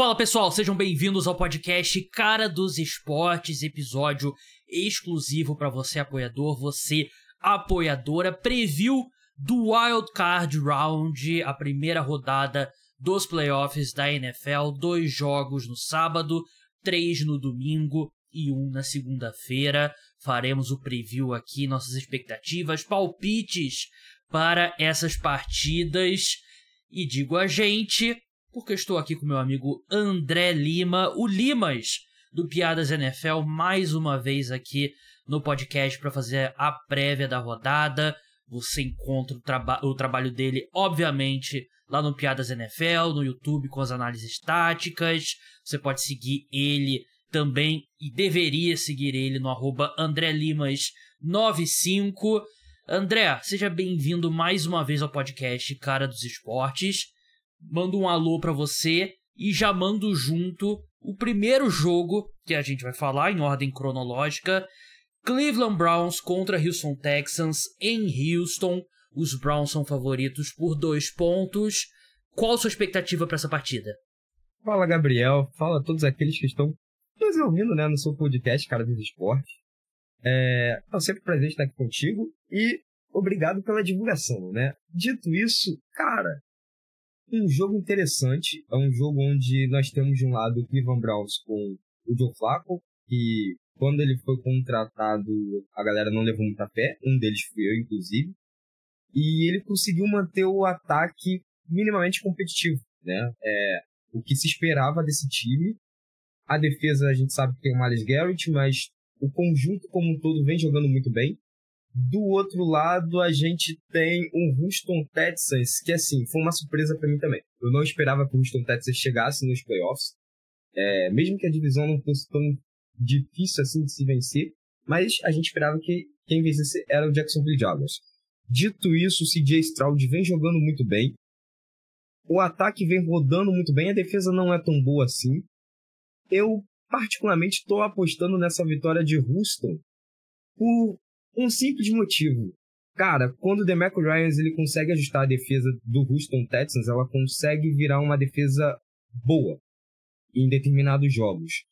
Fala pessoal, sejam bem-vindos ao podcast Cara dos Esportes, episódio exclusivo para você apoiador, você apoiadora, preview do Wild Card Round, a primeira rodada dos playoffs da NFL, dois jogos no sábado, três no domingo e um na segunda-feira. Faremos o preview aqui, nossas expectativas, palpites para essas partidas. E digo a gente, porque estou aqui com meu amigo André Lima, o Limas do Piadas NFL, mais uma vez aqui no podcast para fazer a prévia da rodada. Você encontra o, traba o trabalho dele, obviamente, lá no Piadas NFL, no YouTube com as análises táticas. Você pode seguir ele também e deveria seguir ele no arroba André Limas95. André, seja bem-vindo mais uma vez ao podcast Cara dos Esportes. Mando um alô para você e já mando junto o primeiro jogo que a gente vai falar em ordem cronológica. Cleveland Browns contra Houston Texans em Houston. Os Browns são favoritos por dois pontos. Qual a sua expectativa para essa partida? Fala, Gabriel. Fala a todos aqueles que estão nos ouvindo né, no seu podcast, Cara dos Esportes. É, é sempre prazer estar aqui contigo e obrigado pela divulgação, né? Dito isso, cara, um jogo interessante. É um jogo onde nós temos de um lado o Cleveland Browns com o Joe Flacco, que quando ele foi contratado, a galera não levou muita fé. Um deles fui eu, inclusive. E ele conseguiu manter o ataque minimamente competitivo, né? É, o que se esperava desse time. A defesa a gente sabe que tem o Miles Garrett, mas o conjunto como um todo vem jogando muito bem. Do outro lado, a gente tem um Houston Texans, que assim, foi uma surpresa para mim também. Eu não esperava que o Houston Texans chegasse nos playoffs. É, mesmo que a divisão não fosse tão difícil assim de se vencer, mas a gente esperava que quem vencesse era o Jacksonville Jaguars. Dito isso, o CJ Stroud vem jogando muito bem. O ataque vem rodando muito bem, a defesa não é tão boa assim. Eu, particularmente, estou apostando nessa vitória de Houston por um simples motivo. Cara, quando o DeMarco Ryans ele consegue ajustar a defesa do Houston Texans, ela consegue virar uma defesa boa em determinados jogos.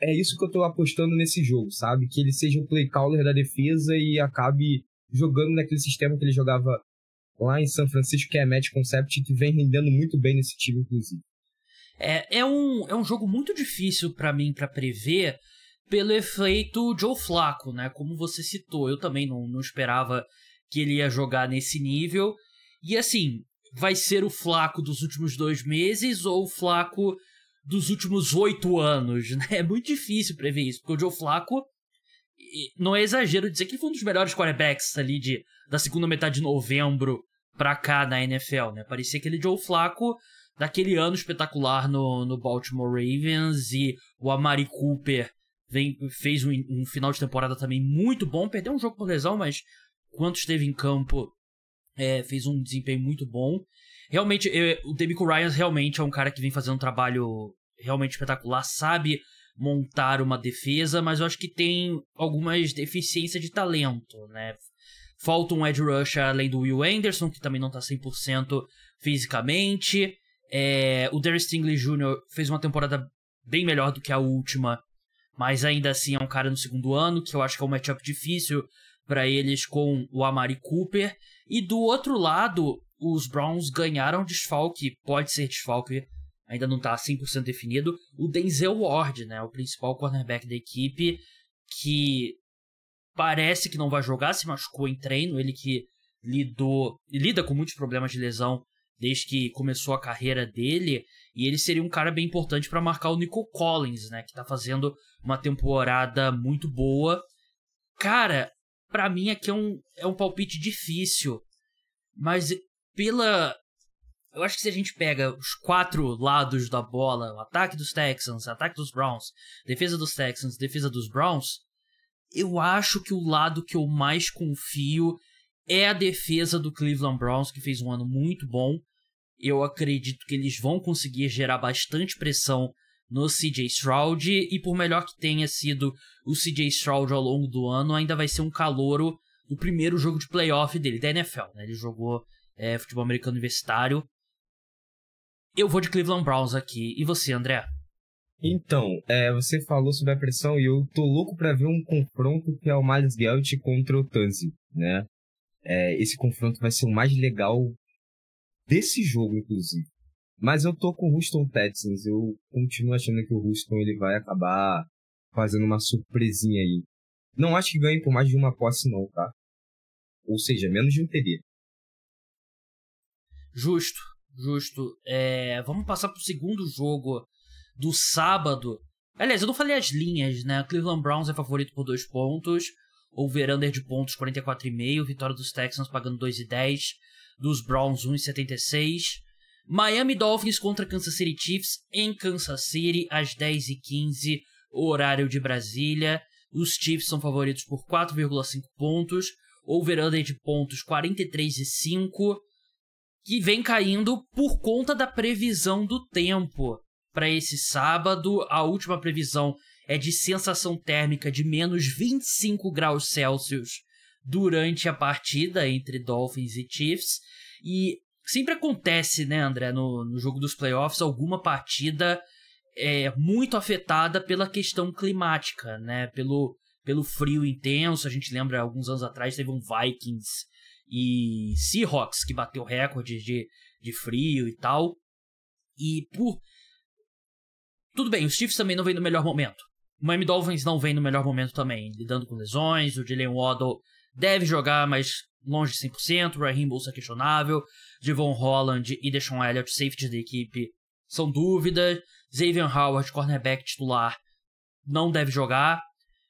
É isso que eu tô apostando nesse jogo, sabe? Que ele seja o play caller da defesa e acabe jogando naquele sistema que ele jogava lá em São Francisco, que é Match Concept, que vem rendendo muito bem nesse time, inclusive. É, é, um, é um jogo muito difícil para mim para prever, pelo efeito Joe Flaco, né? Como você citou, eu também não, não esperava que ele ia jogar nesse nível. E assim, vai ser o Flaco dos últimos dois meses ou o Flaco dos últimos oito anos, né? É muito difícil prever isso, porque o Joe Flaco, não é exagero dizer que ele foi um dos melhores quarterbacks ali de, da segunda metade de novembro pra cá na NFL, né? Parecia aquele Joe Flaco daquele ano espetacular no, no Baltimore Ravens e o Amari Cooper vem, fez um, um, final de temporada também muito bom. Perdeu um jogo por lesão, mas quando esteve em campo, é, fez um desempenho muito bom. Realmente, eu, o Demico Ryan realmente é um cara que vem fazendo um trabalho realmente espetacular, sabe montar uma defesa, mas eu acho que tem algumas deficiências de talento, né? Falta um edge rusher além do Will Anderson, que também não tá 100% fisicamente. É, o Darius Stingley Jr. fez uma temporada bem melhor do que a última, mas ainda assim é um cara no segundo ano, que eu acho que é um matchup difícil para eles com o Amari Cooper. E do outro lado, os Browns ganharam desfalque, pode ser desfalque, ainda não tá 100% definido, o Denzel Ward, né, o principal cornerback da equipe, que parece que não vai jogar, se machucou em treino, ele que lidou, lida com muitos problemas de lesão desde que começou a carreira dele, e ele seria um cara bem importante para marcar o Nico Collins, né, que tá fazendo uma temporada muito boa. Cara, para mim aqui é um, é um palpite difícil, mas pela eu acho que se a gente pega os quatro lados da bola, o ataque dos Texans, ataque dos Browns, defesa dos Texans, defesa dos Browns, eu acho que o lado que eu mais confio é a defesa do Cleveland Browns, que fez um ano muito bom. Eu acredito que eles vão conseguir gerar bastante pressão no CJ Stroud, e por melhor que tenha sido o CJ Stroud ao longo do ano, ainda vai ser um calouro do primeiro jogo de playoff dele, da NFL. Né? Ele jogou é, futebol americano universitário. Eu vou de Cleveland Browns aqui. E você, André? Então, é, você falou sobre a pressão e eu tô louco para ver um confronto que é o Miles Gelt contra o Tanzi, né? É, esse confronto vai ser o mais legal desse jogo, inclusive. Mas eu tô com o Houston Texans. Eu continuo achando que o Houston ele vai acabar fazendo uma surpresinha aí. Não acho que ganhe por mais de uma posse, não, tá? Ou seja, menos de um TD. Justo, justo. É, vamos passar pro segundo jogo do sábado. Aliás, eu não falei as linhas, né? Cleveland Browns é favorito por dois pontos. Over-under de pontos 44,5. Vitória dos Texans pagando 2,10. Dos Browns 1,76. Miami Dolphins contra Kansas City Chiefs em Kansas City às 10h15, horário de Brasília. Os Chiefs são favoritos por 4,5 pontos. Over-under de pontos 43,5. Que vem caindo por conta da previsão do tempo para esse sábado. A última previsão é de sensação térmica de menos 25 graus Celsius durante a partida entre Dolphins e Chiefs. E sempre acontece, né, André, no, no jogo dos playoffs, alguma partida é muito afetada pela questão climática, né? Pelo, pelo frio intenso. A gente lembra alguns anos atrás teve um Vikings e Seahawks que bateu recordes de, de frio e tal. E por tudo bem, os Chiefs também não vêm no melhor momento. O Miami Dolphins não vem no melhor momento também, lidando com lesões. O Jalen Waddle deve jogar, mas longe de 100%. O Raheem Bolsa questionável. Devon Holland e Deshaun Elliott, safety da equipe, são dúvidas. Xavier Howard, cornerback titular, não deve jogar.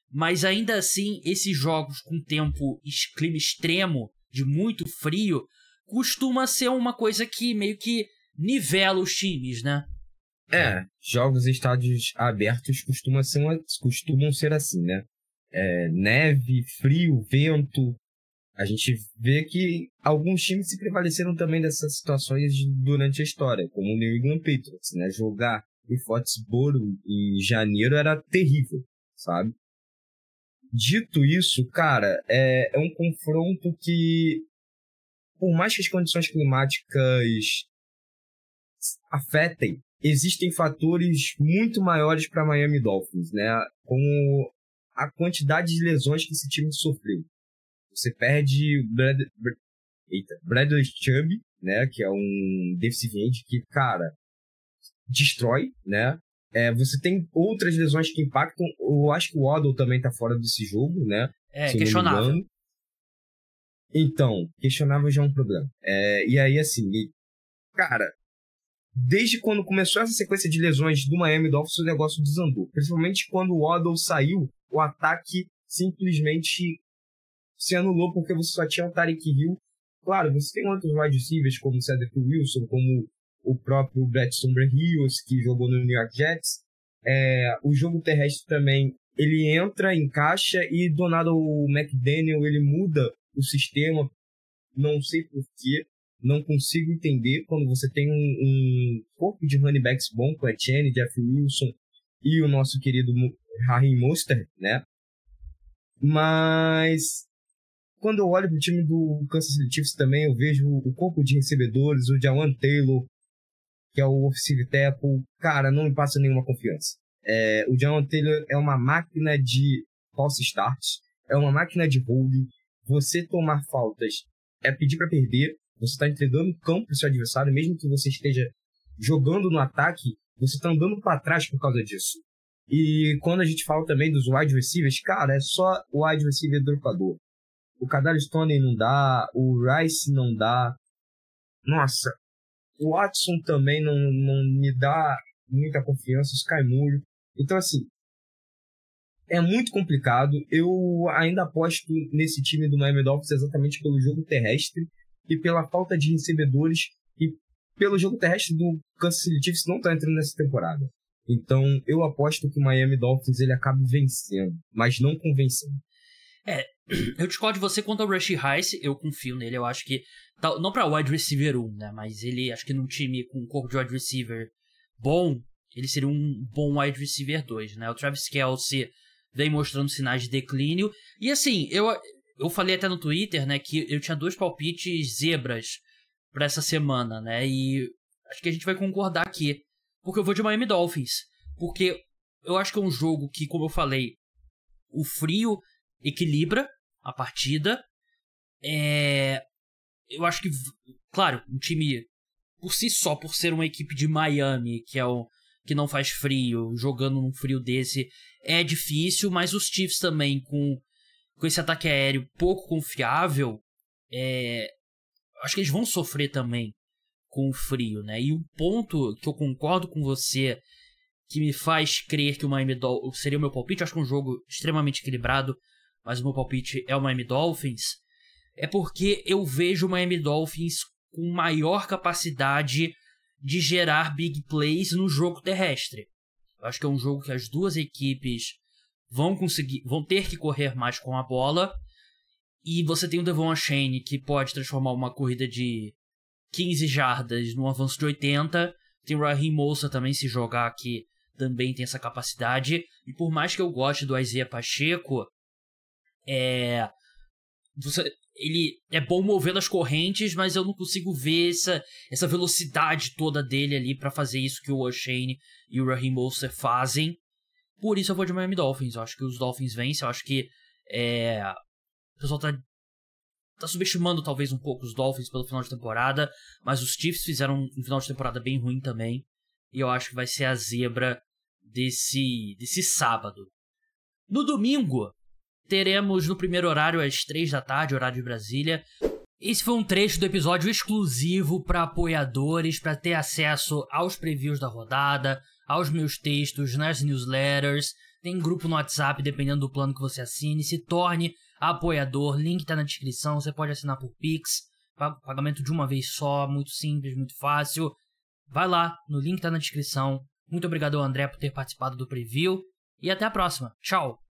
Mas ainda assim, esses jogos com tempo, clima extremo, de muito frio, costuma ser uma coisa que meio que nivela os times, né? É, jogos em estádios abertos costumam ser, uma, costumam ser assim, né? É, neve, frio, vento. A gente vê que alguns times se prevaleceram também dessas situações durante a história, como o New England Patriots, né? Jogar em Foxborough em janeiro era terrível, sabe? Dito isso, cara, é, é um confronto que, por mais que as condições climáticas afetem existem fatores muito maiores para Miami Dolphins, né? Como a quantidade de lesões que esse time sofreu. Você perde Brad, Brad, eita, Bradley Chubb, né? Que é um deficiente que, cara, destrói, né? É, você tem outras lesões que impactam. Eu acho que o Waddle também tá fora desse jogo, né? É, questionável. Então, questionável já é um problema. É, e aí, assim, cara, desde quando começou essa sequência de lesões do Miami Dolphins, o negócio desandou. Principalmente quando o Waddle saiu, o ataque simplesmente se anulou porque você só tinha o Tarek Hill. Claro, você tem outros wide receivers como o Cedric Wilson, como o próprio Brett Hills, que jogou no New York Jets. É, o jogo terrestre também, ele entra, encaixa e do nada o McDaniel, ele muda o sistema, não sei porquê não consigo entender quando você tem um, um corpo de running backs bom com Etienne, Jeff Wilson e o nosso querido Harry Monster, né? Mas quando eu olho para o time do Kansas City Chiefs também, eu vejo o corpo de recebedores, o Jawan Taylor, que é o offensive tackle, cara, não me passa nenhuma confiança. É, o Jawan Taylor é uma máquina de false starts, é uma máquina de holding. Você tomar faltas é pedir para perder, você está entregando campo para o seu adversário, mesmo que você esteja jogando no ataque, você está andando para trás por causa disso. E quando a gente fala também dos wide receivers, cara, é só o wide receiver dropador. O Kadar Stone não dá, o Rice não dá. Nossa, o Watson também não, não me dá muita confiança, o Sky. Então, assim, é muito complicado. Eu ainda aposto nesse time do Miami Dolphins exatamente pelo jogo terrestre e pela falta de recebedores e pelo jogo terrestre do Kansas City Chiefs não está entrando nessa temporada. Então eu aposto que o Miami Dolphins ele acabe vencendo, mas não convencendo. É, eu discordo de você quanto ao Rush Rice, eu confio nele, eu acho que não para wide receiver 1, né, mas ele acho que num time com um corpo de wide receiver bom, ele seria um bom wide receiver 2, né? O Travis Kelce vem mostrando sinais de declínio e assim, eu eu falei até no Twitter, né, que eu tinha dois palpites zebras para essa semana, né? E acho que a gente vai concordar aqui. Porque eu vou de Miami Dolphins. Porque eu acho que é um jogo que, como eu falei, o frio equilibra a partida. É... Eu acho que, claro, um time por si só, por ser uma equipe de Miami, que é o que não faz frio, jogando num frio desse, é difícil, mas os Chiefs também com, com esse ataque aéreo pouco confiável, é, acho que eles vão sofrer também com o frio, né? E um ponto que eu concordo com você, que me faz crer que o Miami Dolphins seria o meu palpite, acho que é um jogo extremamente equilibrado, mas o meu palpite é o Miami Dolphins, é porque eu vejo o Miami Dolphins com maior capacidade de gerar big plays no jogo terrestre. Eu acho que é um jogo que as duas equipes vão conseguir, vão ter que correr mais com a bola. E você tem o Devon Shane que pode transformar uma corrida de 15 jardas num avanço de 80. Tem o Raheem Moussa também se jogar que também tem essa capacidade. E por mais que eu goste do Isaiah Pacheco, é você ele é bom movendo as correntes, mas eu não consigo ver essa, essa velocidade toda dele ali para fazer isso que o O'Shane e o Raheem Mostert fazem. Por isso eu vou de Miami Dolphins. Eu acho que os Dolphins vencem. Eu acho que é, o pessoal tá, tá subestimando talvez um pouco os Dolphins pelo final de temporada, mas os Chiefs fizeram um final de temporada bem ruim também. E eu acho que vai ser a zebra desse, desse sábado. No domingo, teremos no primeiro horário às três da tarde, horário de Brasília. Esse foi um trecho do episódio exclusivo para apoiadores, para ter acesso aos previews da rodada, aos meus textos nas newsletters. Tem grupo no WhatsApp, dependendo do plano que você assine. Se torne apoiador, link está na descrição. Você pode assinar por Pix, pagamento de uma vez só, muito simples, muito fácil. Vai lá, no link está na descrição. Muito obrigado ao André por ter participado do preview e até a próxima. Tchau!